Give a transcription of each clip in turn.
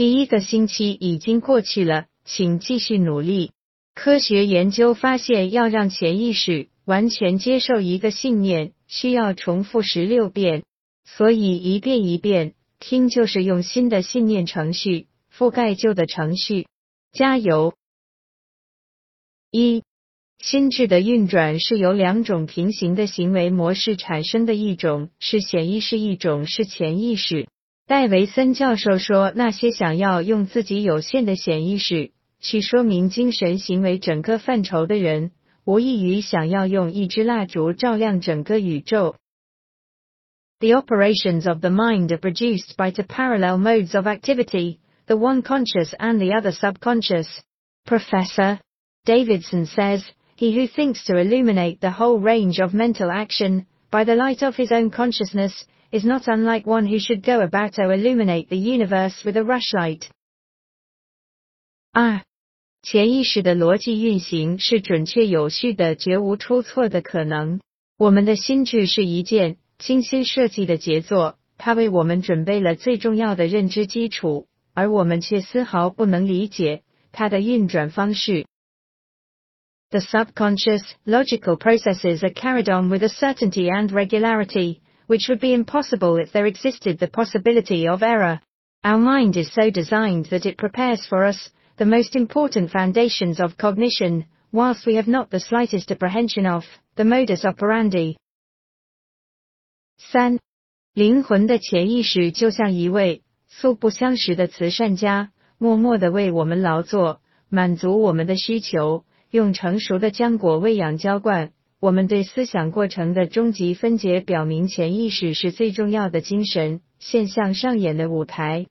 第一个星期已经过去了，请继续努力。科学研究发现，要让潜意识完全接受一个信念，需要重复十六遍。所以一遍一遍听，就是用新的信念程序覆盖旧的程序。加油！一。心智的运转是由两种平行的行为模式产生的一种是显意识，一种是潜意识。戴维森教授说，那些想要用自己有限的显意识去说明精神行为整个范畴的人，无异于想要用一支蜡烛照亮整个宇宙。The operations of the mind are produced by two parallel modes of activity, the one conscious and the other subconscious. Professor Davidson says, he who thinks to illuminate the whole range of mental action by the light of his own consciousness is not unlike one who should go about to illuminate the universe with a rushlight. 二，潜意识的逻辑运行是准确有序的，绝无出错的可能。我们的心智是一件精心设计的杰作，它为我们准备了最重要的认知基础，而我们却丝毫不能理解它的运转方式。the subconscious, logical processes are carried on with a certainty and regularity, which would be impossible if there existed the possibility of error. Our mind is so designed that it prepares for us the most important foundations of cognition, whilst we have not the slightest apprehension of the modus operandi. 三，灵魂的潜意识就像一位素不相识的慈善家，默默地为我们劳作，满足我们的需求。用成熟的浆果喂养浇灌， 我们对思想过程的终极分解表明，潜意识是最重要的精神现象上演的舞台。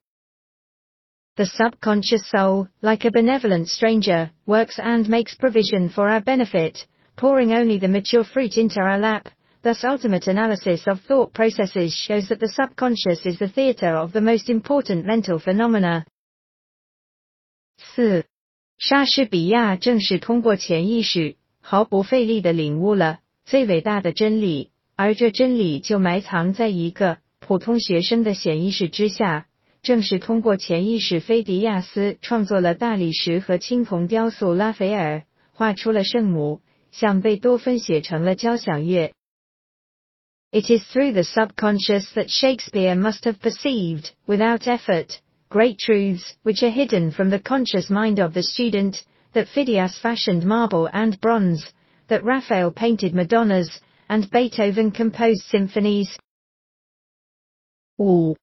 The subconscious soul, like a benevolent stranger, works and makes provision for our benefit, pouring only the mature fruit into our lap. Thus, ultimate analysis of thought processes shows that the subconscious is the theater of the most important mental phenomena. 四莎士比亚正是通过潜意识 毫不费力地领悟了最伟大的真理，而这真理就埋藏在一个普通学生的潜意识之下。正是通过潜意识，菲迪亚斯创作了大理石和青铜雕塑，拉斐尔画出了圣母，像贝多芬写成了交响乐。It is through the subconscious that Shakespeare must have perceived, without effort. great truths, which are hidden from the conscious mind of the student, that Phidias fashioned marble and bronze, that Raphael painted Madonnas, and Beethoven composed symphonies. 五，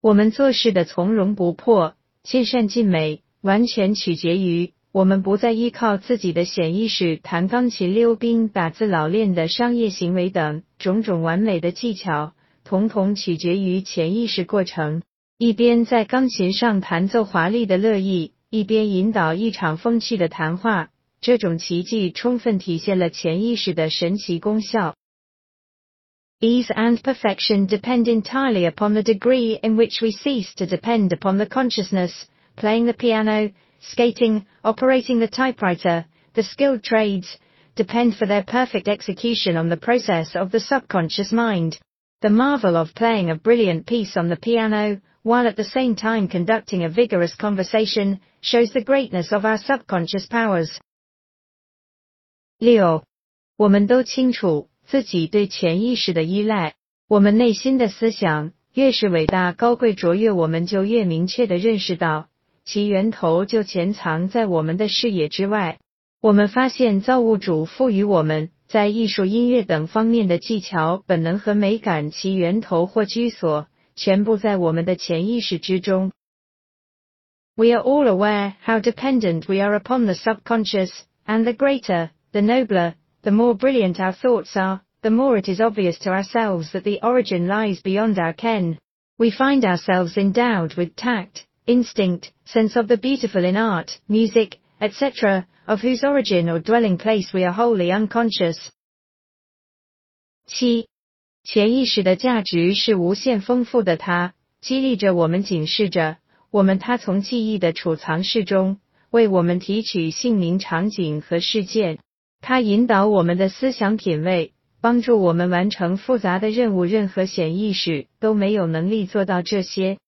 我们做事的从容不迫、尽善尽美，完全取决于我们不再依靠自己的显意识弹钢琴、溜冰、打字、老练的商业行为等种种完美的技巧，统统取决于潜意识过程。一边在钢琴上弹奏华丽的乐意，一边引导一场风趣的谈话。这种奇迹充分体现了潜意识的神奇功效。Ease and perfection depend entirely upon the degree in which we cease to depend upon the consciousness. Playing the piano, skating, operating the typewriter, the skilled trades, depend for their perfect execution on the process of the subconscious mind. The marvel of playing a brilliant piece on the piano, while at the same time conducting a vigorous conversation, shows the greatness of our subconscious powers. 六，我们都清楚自己对潜意识的依赖。我们内心的思想越是伟大、高贵、卓越，我们就越明确地认识到，其源头就潜藏在我们的视野之外。我们发现造物主赋予我们 在艺术、音乐等方面的技巧、本能和美感，其源头或居所。全部在我们的潜意识之中。We are all aware how dependent we are upon the subconscious, and the greater, the nobler, the more brilliant our thoughts are, the more it is obvious to ourselves that the origin lies beyond our ken. We find ourselves endowed with tact, instinct, sense of the beautiful in art, music, etc., of whose origin or dwelling place we are wholly unconscious. 七，潜意识的价值是无限丰富的，它激励着我们，警示着我们，它从记忆的储藏室中为我们提取姓名、场景和事件，它引导我们的思想品味，帮助我们完成复杂的任务。任何显意识都没有能力做到这些。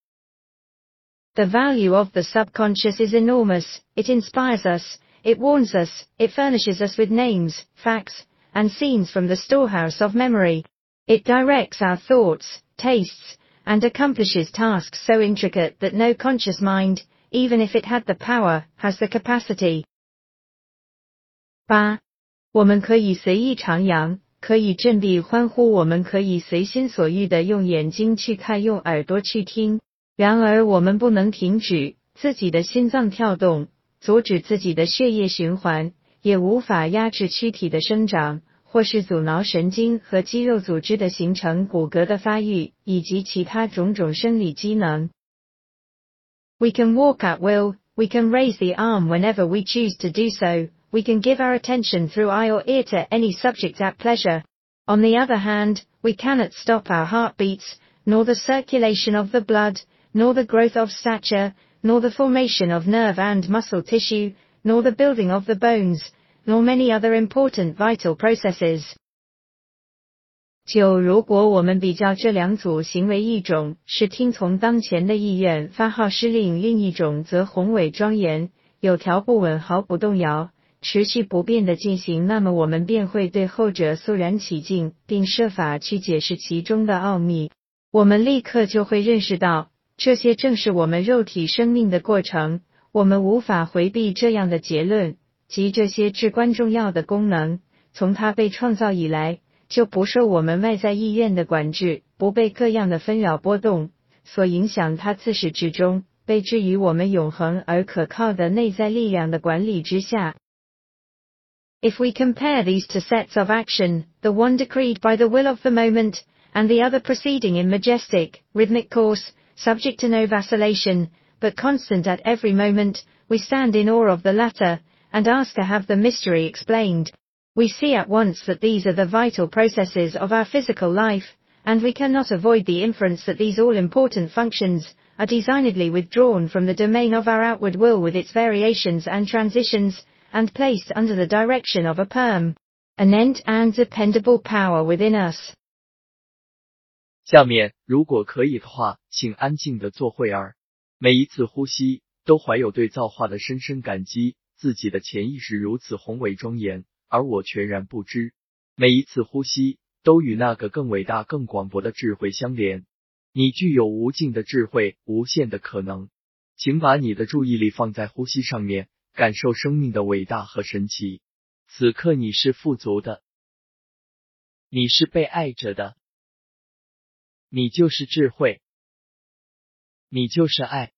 The value of the subconscious is enormous, it inspires us, it warns us, it furnishes us with names, facts, and scenes from the storehouse of memory. It directs our thoughts, tastes, and accomplishes tasks so intricate that no conscious mind, even if it had the power, has the capacity. 八，我们可以随意徜徉，可以振臂欢呼，我们可以随心所欲地用眼睛去看，用耳朵去听。 然而，我们不能停止自己的心脏跳动，阻止自己的血液循环，也无法压制躯体的生长，或是阻挠神经和肌肉组织的形成、骨骼的发育以及其他种种生理机能。We can walk at will, we can raise the arm whenever we choose to do so, we can give our attention through eye or ear to any subject at pleasure. On the other hand, we cannot stop our heartbeats, nor the circulation of the blood, nor the growth of stature, nor the formation of nerve and muscle tissue, nor the building of the bones, nor many other important vital processes. 九，如果我们比较这两组行为，一种是听从当前的意愿发号施令，另一种则宏伟庄严、有条不紊、毫不动摇、持续不变的进行，那么我们便会对后者肃然起敬，并设法去解释其中的奥秘。我们立刻就会认识到。这些正是我们肉体生命的过程，我们无法回避这样的结论，即这些至关重要的功能，从它被创造以来，就不受我们外在意愿的管制，不被各样的纷扰波动所影响，它自始至终被置于我们永恒而可靠的内在力量的管理之下。If we compare these two sets of action, the one decreed by the will of the moment, and the other proceeding in majestic, rhythmic course, subject to no vacillation, but constant at every moment, we stand in awe of the latter, and ask to have the mystery explained. We see at once that these are the vital processes of our physical life, and we cannot avoid the inference that these all-important functions are designedly withdrawn from the domain of our outward will with its variations and transitions, and placed under the direction of a perm, anent and dependable power within us. 下面，如果可以的话，请安静的坐会儿。每一次呼吸，都怀有对造化的深深感激。自己的潜意识如此宏伟庄严，而我全然不知。每一次呼吸，都与那个更伟大、更广博的智慧相连。你具有无尽的智慧，无限的可能。请把你的注意力放在呼吸上面，感受生命的伟大和神奇。此刻你是富足的，你是被爱着的。你就是智慧，你就是爱。